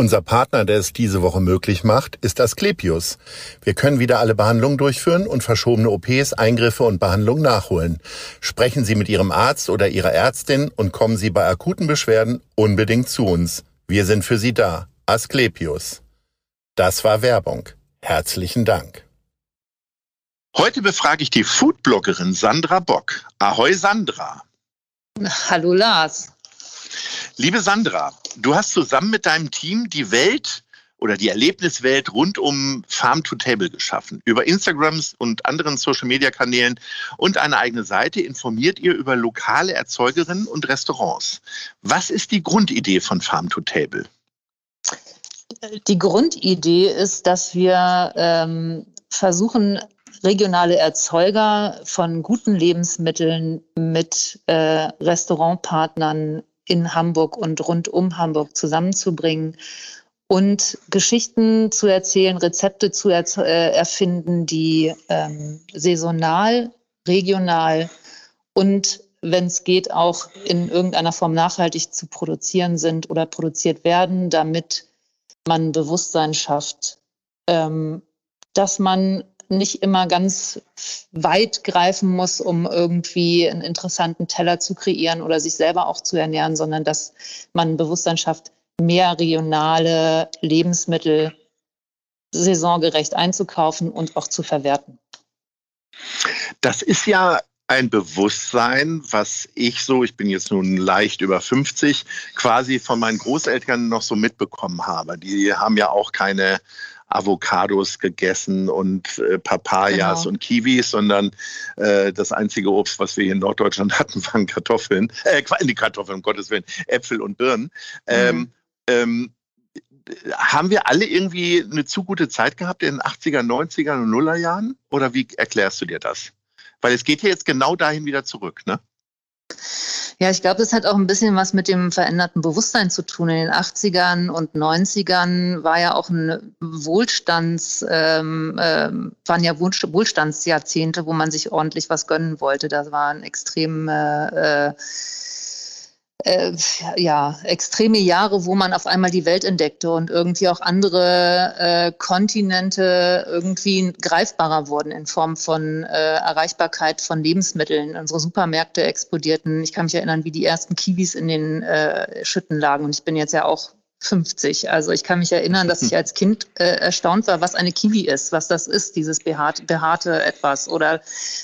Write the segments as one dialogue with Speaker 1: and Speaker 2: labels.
Speaker 1: Unser Partner, der es diese Woche möglich macht, ist Asklepios. Wir können wieder alle Behandlungen durchführen und verschobene OPs, Eingriffe und Behandlungen nachholen. Sprechen Sie mit Ihrem Arzt oder Ihrer Ärztin und kommen Sie bei akuten Beschwerden unbedingt zu uns. Wir sind für Sie da. Asklepios. Das war Werbung. Herzlichen Dank.
Speaker 2: Heute befrage ich die Foodbloggerin Sandra Bock. Ahoi Sandra.
Speaker 3: Hallo Lars.
Speaker 2: Liebe Sandra, du hast zusammen mit deinem Team die Welt oder die Erlebniswelt rund um Farm to Table geschaffen. Über Instagrams und anderen Social-Media-Kanälen und eine eigene Seite informiert ihr über lokale Erzeugerinnen und Restaurants. Was ist die Grundidee von Farm to Table?
Speaker 3: Die Grundidee ist, dass wir ähm, versuchen, regionale Erzeuger von guten Lebensmitteln mit äh, Restaurantpartnern in Hamburg und rund um Hamburg zusammenzubringen und Geschichten zu erzählen, Rezepte zu er äh, erfinden, die ähm, saisonal, regional und wenn es geht, auch in irgendeiner Form nachhaltig zu produzieren sind oder produziert werden, damit man Bewusstsein schafft, ähm, dass man nicht immer ganz weit greifen muss, um irgendwie einen interessanten Teller zu kreieren oder sich selber auch zu ernähren, sondern dass man Bewusstsein schafft, mehr regionale Lebensmittel saisongerecht einzukaufen und auch zu verwerten.
Speaker 2: Das ist ja ein Bewusstsein, was ich so, ich bin jetzt nun leicht über 50, quasi von meinen Großeltern noch so mitbekommen habe. Die haben ja auch keine Avocados gegessen und äh, Papayas genau. und Kiwis, sondern äh, das einzige Obst, was wir hier in Norddeutschland hatten, waren Kartoffeln, äh, die Kartoffeln, um Gottes Willen, Äpfel und Birnen. Ähm, mhm. Ähm, haben wir alle irgendwie eine zu gute Zeit gehabt in den 80er, 90er und Nuller Jahren? Oder wie erklärst du dir das? Weil es geht ja jetzt genau dahin wieder zurück, ne?
Speaker 3: Ja, ich glaube, das hat auch ein bisschen was mit dem veränderten Bewusstsein zu tun. In den 80ern und 90ern war ja auch ein Wohlstands, ähm, äh, waren ja Wohlstandsjahrzehnte, wo man sich ordentlich was gönnen wollte. Das waren extrem äh, äh ja, extreme Jahre, wo man auf einmal die Welt entdeckte und irgendwie auch andere äh, Kontinente irgendwie greifbarer wurden in Form von äh, Erreichbarkeit von Lebensmitteln. Unsere Supermärkte explodierten. Ich kann mich erinnern, wie die ersten Kiwis in den äh, Schütten lagen. Und ich bin jetzt ja auch 50. Also ich kann mich erinnern, dass ich als Kind äh, erstaunt war, was eine Kiwi ist, was das ist, dieses behaarte, behaarte etwas. Oder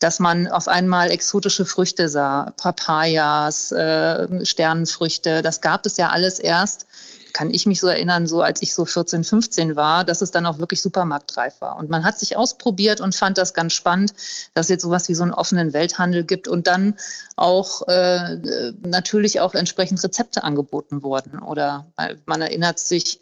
Speaker 3: dass man auf einmal exotische Früchte sah, Papayas, äh, Sternenfrüchte. Das gab es ja alles erst kann ich mich so erinnern, so als ich so 14, 15 war, dass es dann auch wirklich supermarktreif war. Und man hat sich ausprobiert und fand das ganz spannend, dass es jetzt sowas wie so einen offenen Welthandel gibt und dann auch äh, natürlich auch entsprechend Rezepte angeboten wurden. Oder man erinnert sich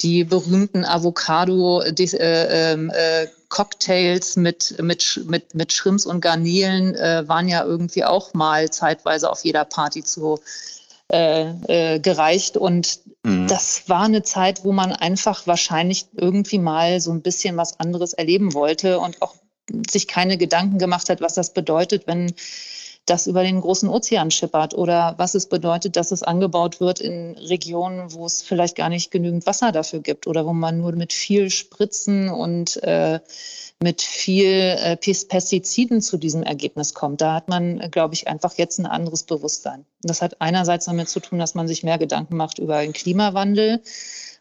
Speaker 3: die berühmten Avocado, äh, ähm, äh, Cocktails mit, mit, mit, mit Shrimps und Garnelen äh, waren ja irgendwie auch mal zeitweise auf jeder Party zu äh, äh, gereicht. Und mhm. das war eine Zeit, wo man einfach wahrscheinlich irgendwie mal so ein bisschen was anderes erleben wollte und auch sich keine Gedanken gemacht hat, was das bedeutet, wenn das über den großen Ozean schippert oder was es bedeutet, dass es angebaut wird in Regionen, wo es vielleicht gar nicht genügend Wasser dafür gibt oder wo man nur mit viel Spritzen und äh, mit viel äh, Pestiziden zu diesem Ergebnis kommt. Da hat man, glaube ich, einfach jetzt ein anderes Bewusstsein. Das hat einerseits damit zu tun, dass man sich mehr Gedanken macht über den Klimawandel,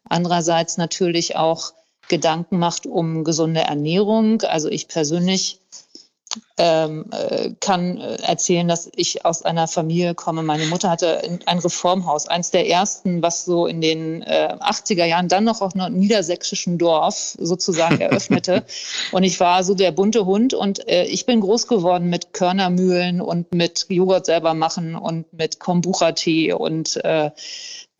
Speaker 3: andererseits natürlich auch Gedanken macht um gesunde Ernährung. Also ich persönlich ähm, äh, kann äh, erzählen, dass ich aus einer Familie komme. Meine Mutter hatte ein Reformhaus, eins der ersten, was so in den äh, 80er Jahren dann noch auf einem niedersächsischen Dorf sozusagen eröffnete. und ich war so der bunte Hund und äh, ich bin groß geworden mit Körnermühlen und mit Joghurt selber machen und mit Kombucha-Tee und äh,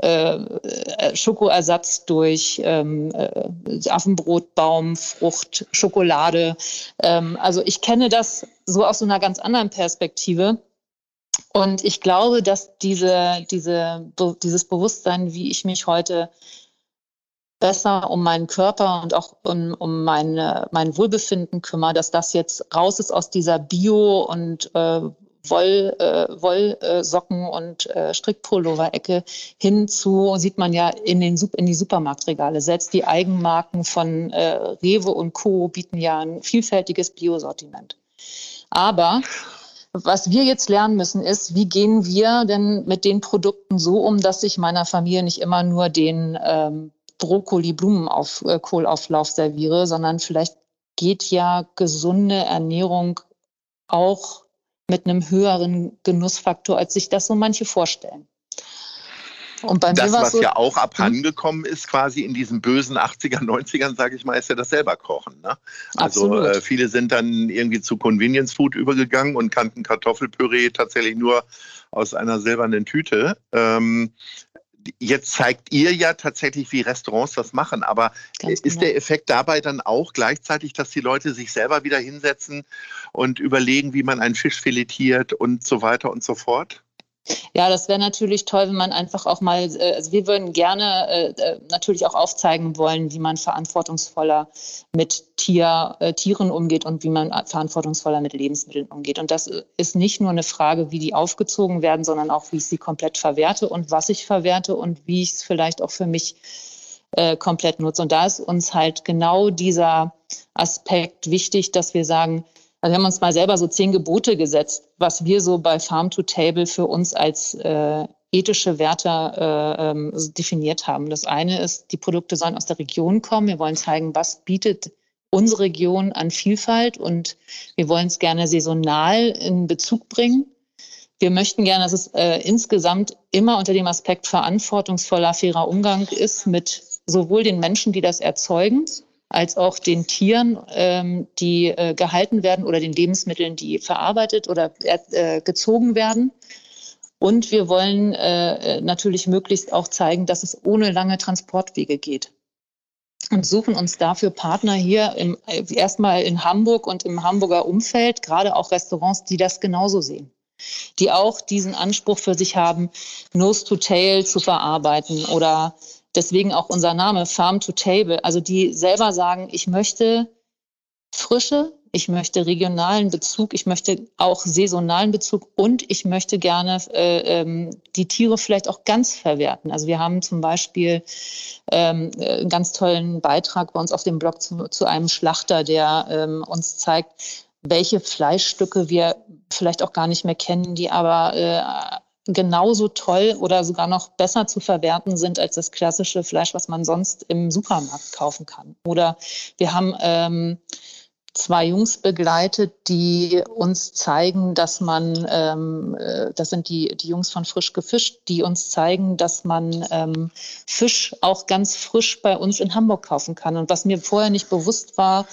Speaker 3: äh, Schokoersatz durch ähm, äh, Affenbrot, Baum, Frucht, Schokolade. Ähm, also ich kenne das so aus so einer ganz anderen Perspektive. Und ich glaube, dass diese, diese, dieses Bewusstsein, wie ich mich heute besser um meinen Körper und auch um, um meine, mein Wohlbefinden kümmere, dass das jetzt raus ist aus dieser Bio- und äh, Woll, äh, Wollsocken und äh, Strickpullover-Ecke hin zu, sieht man ja in, den, in die Supermarktregale. Selbst die Eigenmarken von äh, Rewe und Co. bieten ja ein vielfältiges Biosortiment. Aber was wir jetzt lernen müssen, ist, wie gehen wir denn mit den Produkten so um, dass ich meiner Familie nicht immer nur den ähm, Brokkoli-Blumenkohlauflauf äh, serviere, sondern vielleicht geht ja gesunde Ernährung auch mit einem höheren Genussfaktor, als sich das so manche vorstellen.
Speaker 2: Und bei das, mir was so, ja auch abhandengekommen ist, quasi in diesen bösen 80er, 90ern, sage ich mal, ist ja das selber Kochen. Ne? Also äh, viele sind dann irgendwie zu Convenience Food übergegangen und kannten Kartoffelpüree tatsächlich nur aus einer silbernen Tüte. Ähm, jetzt zeigt ihr ja tatsächlich, wie Restaurants das machen, aber Ganz ist genau. der Effekt dabei dann auch gleichzeitig, dass die Leute sich selber wieder hinsetzen und überlegen, wie man einen Fisch filetiert und so weiter und so fort?
Speaker 3: Ja, das wäre natürlich toll, wenn man einfach auch mal, äh, also wir würden gerne äh, äh, natürlich auch aufzeigen wollen, wie man verantwortungsvoller mit Tier, äh, Tieren umgeht und wie man verantwortungsvoller mit Lebensmitteln umgeht. Und das ist nicht nur eine Frage, wie die aufgezogen werden, sondern auch, wie ich sie komplett verwerte und was ich verwerte und wie ich es vielleicht auch für mich äh, komplett nutze. Und da ist uns halt genau dieser Aspekt wichtig, dass wir sagen, also wir haben uns mal selber so zehn Gebote gesetzt, was wir so bei Farm to Table für uns als äh, ethische Werte äh, ähm, definiert haben. Das eine ist, die Produkte sollen aus der Region kommen. Wir wollen zeigen, was bietet unsere Region an Vielfalt und wir wollen es gerne saisonal in Bezug bringen. Wir möchten gerne, dass es äh, insgesamt immer unter dem Aspekt verantwortungsvoller, fairer Umgang ist mit sowohl den Menschen, die das erzeugen, als auch den Tieren, ähm, die äh, gehalten werden oder den Lebensmitteln, die verarbeitet oder äh, gezogen werden. Und wir wollen äh, natürlich möglichst auch zeigen, dass es ohne lange Transportwege geht. Und suchen uns dafür Partner hier im, äh, erstmal in Hamburg und im Hamburger Umfeld, gerade auch Restaurants, die das genauso sehen die auch diesen Anspruch für sich haben, Nose to Tail zu verarbeiten oder Deswegen auch unser Name Farm to Table. Also die selber sagen, ich möchte Frische, ich möchte regionalen Bezug, ich möchte auch saisonalen Bezug und ich möchte gerne äh, ähm, die Tiere vielleicht auch ganz verwerten. Also wir haben zum Beispiel ähm, einen ganz tollen Beitrag bei uns auf dem Blog zu, zu einem Schlachter, der ähm, uns zeigt, welche Fleischstücke wir vielleicht auch gar nicht mehr kennen, die aber äh, genauso toll oder sogar noch besser zu verwerten sind als das klassische Fleisch, was man sonst im Supermarkt kaufen kann. Oder wir haben ähm, zwei Jungs begleitet, die uns zeigen, dass man, ähm, äh, das sind die, die Jungs von Frisch gefischt, die uns zeigen, dass man ähm, Fisch auch ganz frisch bei uns in Hamburg kaufen kann. Und was mir vorher nicht bewusst war,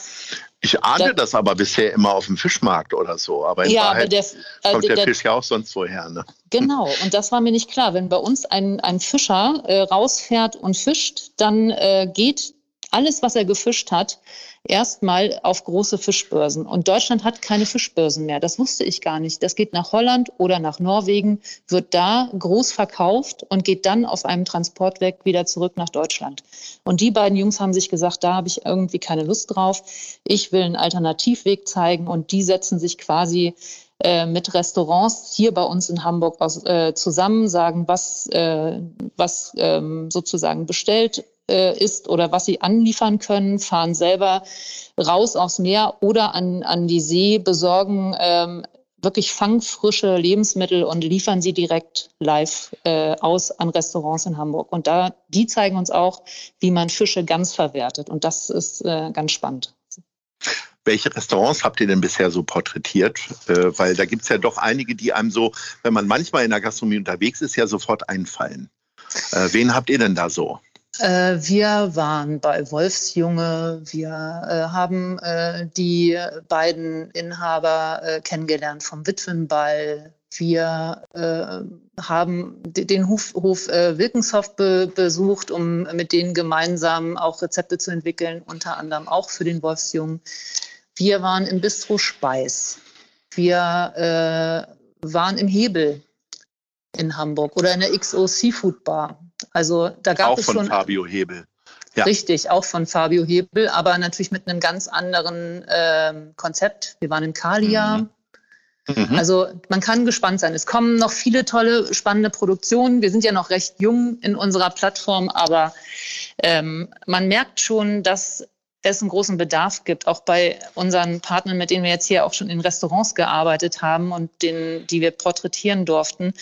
Speaker 2: ich ahne da, das aber bisher immer auf dem Fischmarkt oder so. Aber in ja, Wahrheit der, äh, kommt der, der, Fisch ja auch sonst woher. Ne?
Speaker 3: Genau, und das war mir nicht klar. Wenn bei uns ein, ein Fischer äh, rausfährt und fischt, dann äh, geht alles, was er gefischt hat, erstmal auf große Fischbörsen. Und Deutschland hat keine Fischbörsen mehr. Das wusste ich gar nicht. Das geht nach Holland oder nach Norwegen, wird da groß verkauft und geht dann auf einem Transportweg wieder zurück nach Deutschland. Und die beiden Jungs haben sich gesagt, da habe ich irgendwie keine Lust drauf. Ich will einen Alternativweg zeigen und die setzen sich quasi äh, mit Restaurants hier bei uns in Hamburg aus, äh, zusammen, sagen, was, äh, was ähm, sozusagen bestellt äh, ist oder was sie anliefern können, fahren selber raus aufs Meer oder an, an die See, besorgen ähm, wirklich fangfrische Lebensmittel und liefern sie direkt live äh, aus an Restaurants in Hamburg. Und da, die zeigen uns auch, wie man Fische ganz verwertet. Und das ist äh, ganz spannend.
Speaker 2: welche Restaurants habt ihr denn bisher so porträtiert? Äh, weil da gibt es ja doch einige, die einem so, wenn man manchmal in der Gastronomie unterwegs ist, ja sofort einfallen. Äh, wen habt ihr denn da so?
Speaker 3: Äh, wir waren bei Wolfsjunge. Wir äh, haben äh, die beiden Inhaber kennengelernt vom Witwenball. Wir haben den Hof, Hof Wilkenshoff be besucht, um mit denen gemeinsam auch Rezepte zu entwickeln, unter anderem auch für den Wolfsjungen. Wir waren im Bistro Speis. Wir waren im Hebel in Hamburg oder in der XO Seafood Bar. Also da gab
Speaker 2: auch
Speaker 3: es
Speaker 2: von
Speaker 3: schon
Speaker 2: Fabio Hebel.
Speaker 3: Ja. Richtig, auch von Fabio Hebel, aber natürlich mit einem ganz anderen ähm, Konzept. Wir waren in Kalia. Mhm. Mhm. Also man kann gespannt sein. Es kommen noch viele tolle, spannende Produktionen. Wir sind ja noch recht jung in unserer Plattform, aber ähm, man merkt schon, dass es einen großen Bedarf gibt, auch bei unseren Partnern, mit denen wir jetzt hier auch schon in Restaurants gearbeitet haben und den, die wir porträtieren durften,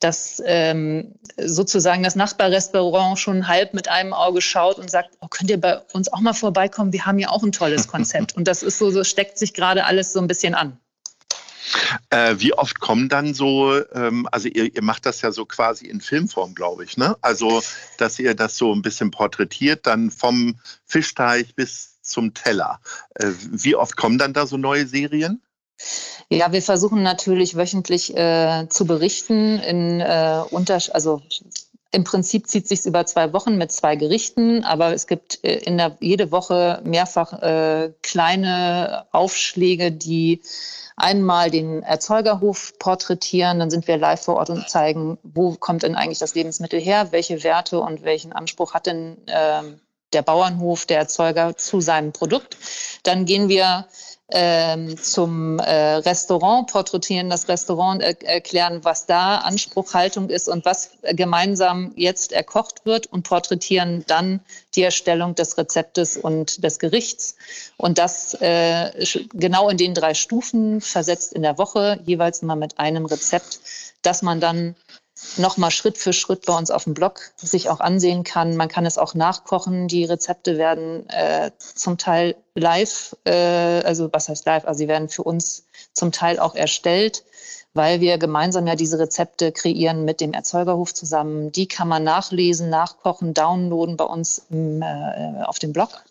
Speaker 3: dass ähm, sozusagen das Nachbarrestaurant schon halb mit einem Auge schaut und sagt, oh, könnt ihr bei uns auch mal vorbeikommen? Wir haben ja auch ein tolles Konzept. und das ist so, so steckt sich gerade alles so ein bisschen an.
Speaker 2: Äh, wie oft kommen dann so, ähm, also ihr, ihr, macht das ja so quasi in Filmform, glaube ich, ne? Also, dass ihr das so ein bisschen porträtiert, dann vom Fischteich bis zum Teller. Äh, wie oft kommen dann da so neue Serien?
Speaker 3: Ja, wir versuchen natürlich wöchentlich äh, zu berichten in äh, unter, also im Prinzip zieht sich über zwei Wochen mit zwei Gerichten, aber es gibt äh, in der, jede Woche mehrfach äh, kleine Aufschläge, die einmal den Erzeugerhof porträtieren, dann sind wir live vor Ort und zeigen, wo kommt denn eigentlich das Lebensmittel her, welche Werte und welchen Anspruch hat denn äh, der Bauernhof, der Erzeuger zu seinem Produkt. Dann gehen wir ähm, zum äh, Restaurant, porträtieren das Restaurant, er erklären, was da Anspruch, Haltung ist und was gemeinsam jetzt erkocht wird und porträtieren dann die Erstellung des Rezeptes und des Gerichts. Und das äh, genau in den drei Stufen versetzt in der Woche, jeweils immer mit einem Rezept, das man dann nochmal Schritt für Schritt bei uns auf dem Blog sich auch ansehen kann. Man kann es auch nachkochen. Die Rezepte werden äh, zum Teil live, äh, also was heißt live? Also sie werden für uns zum Teil auch erstellt, weil wir gemeinsam ja diese Rezepte kreieren mit dem Erzeugerhof zusammen. Die kann man nachlesen, nachkochen, downloaden bei uns im, äh, auf dem Blog.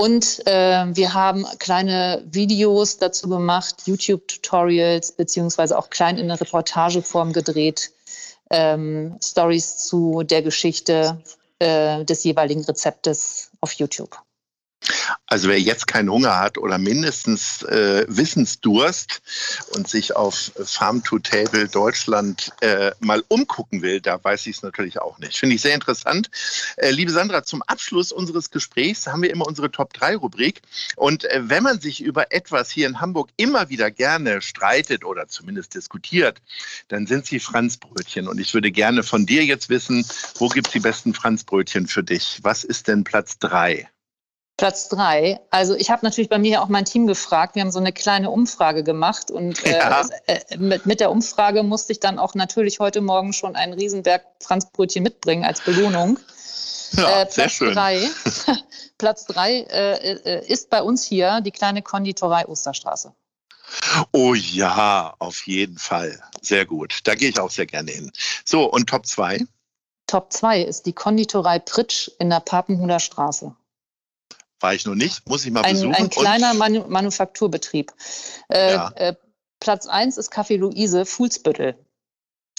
Speaker 3: Und äh, wir haben kleine Videos dazu gemacht, YouTube-Tutorials, beziehungsweise auch klein in der Reportageform gedreht, ähm, Stories zu der Geschichte äh, des jeweiligen Rezeptes auf YouTube.
Speaker 2: Also wer jetzt keinen Hunger hat oder mindestens äh, Wissensdurst und sich auf Farm to Table Deutschland äh, mal umgucken will, da weiß ich es natürlich auch nicht. Finde ich sehr interessant. Äh, liebe Sandra, zum Abschluss unseres Gesprächs haben wir immer unsere Top 3 Rubrik. Und äh, wenn man sich über etwas hier in Hamburg immer wieder gerne streitet oder zumindest diskutiert, dann sind sie Franzbrötchen. Und ich würde gerne von dir jetzt wissen, wo gibt es die besten Franzbrötchen für dich? Was ist denn Platz 3?
Speaker 3: Platz drei. Also ich habe natürlich bei mir auch mein Team gefragt. Wir haben so eine kleine Umfrage gemacht und äh, ja. äh, mit, mit, der Umfrage musste ich dann auch natürlich heute Morgen schon einen Riesenberg Franzbrötchen mitbringen als Belohnung.
Speaker 2: Ja, äh, Platz schön.
Speaker 3: drei, Platz drei äh, äh, ist bei uns hier die kleine Konditorei Osterstraße.
Speaker 2: Oh ja, auf jeden Fall. Sehr gut. Da gehe ich auch sehr gerne hin. So, und Top 2?
Speaker 3: Top 2 ist die Konditorei Pritsch in der Papenhuder Straße.
Speaker 2: War ich noch nicht, muss ich mal
Speaker 3: ein,
Speaker 2: besuchen.
Speaker 3: Ein kleiner Manu Manufakturbetrieb. Äh, ja. äh, Platz 1 ist Café Luise, Fuhlsbüttel.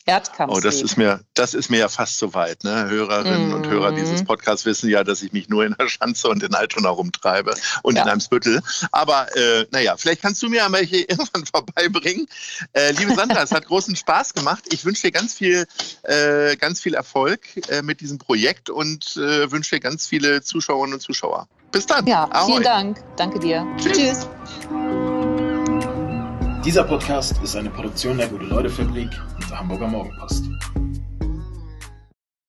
Speaker 2: Erdkampf. Oh, das ist mir, das ist mir ja fast zu weit. Ne? Hörerinnen mm. und Hörer dieses mhm. Podcasts wissen ja, dass ich mich nur in der Schanze und in Altona rumtreibe und ja. in Eimsbüttel. Aber äh, naja, vielleicht kannst du mir einmal hier irgendwann vorbeibringen. Äh, liebe Sandra, es hat großen Spaß gemacht. Ich wünsche dir ganz viel, äh, ganz viel Erfolg äh, mit diesem Projekt und äh, wünsche dir ganz viele Zuschauerinnen und Zuschauer. Bis dann.
Speaker 3: Ja, Ahoi. vielen Dank. Danke dir. Tschüss. Tschüss.
Speaker 4: Dieser Podcast ist eine Produktion der Gute-Leute-Fabrik und der Hamburger Morgenpost.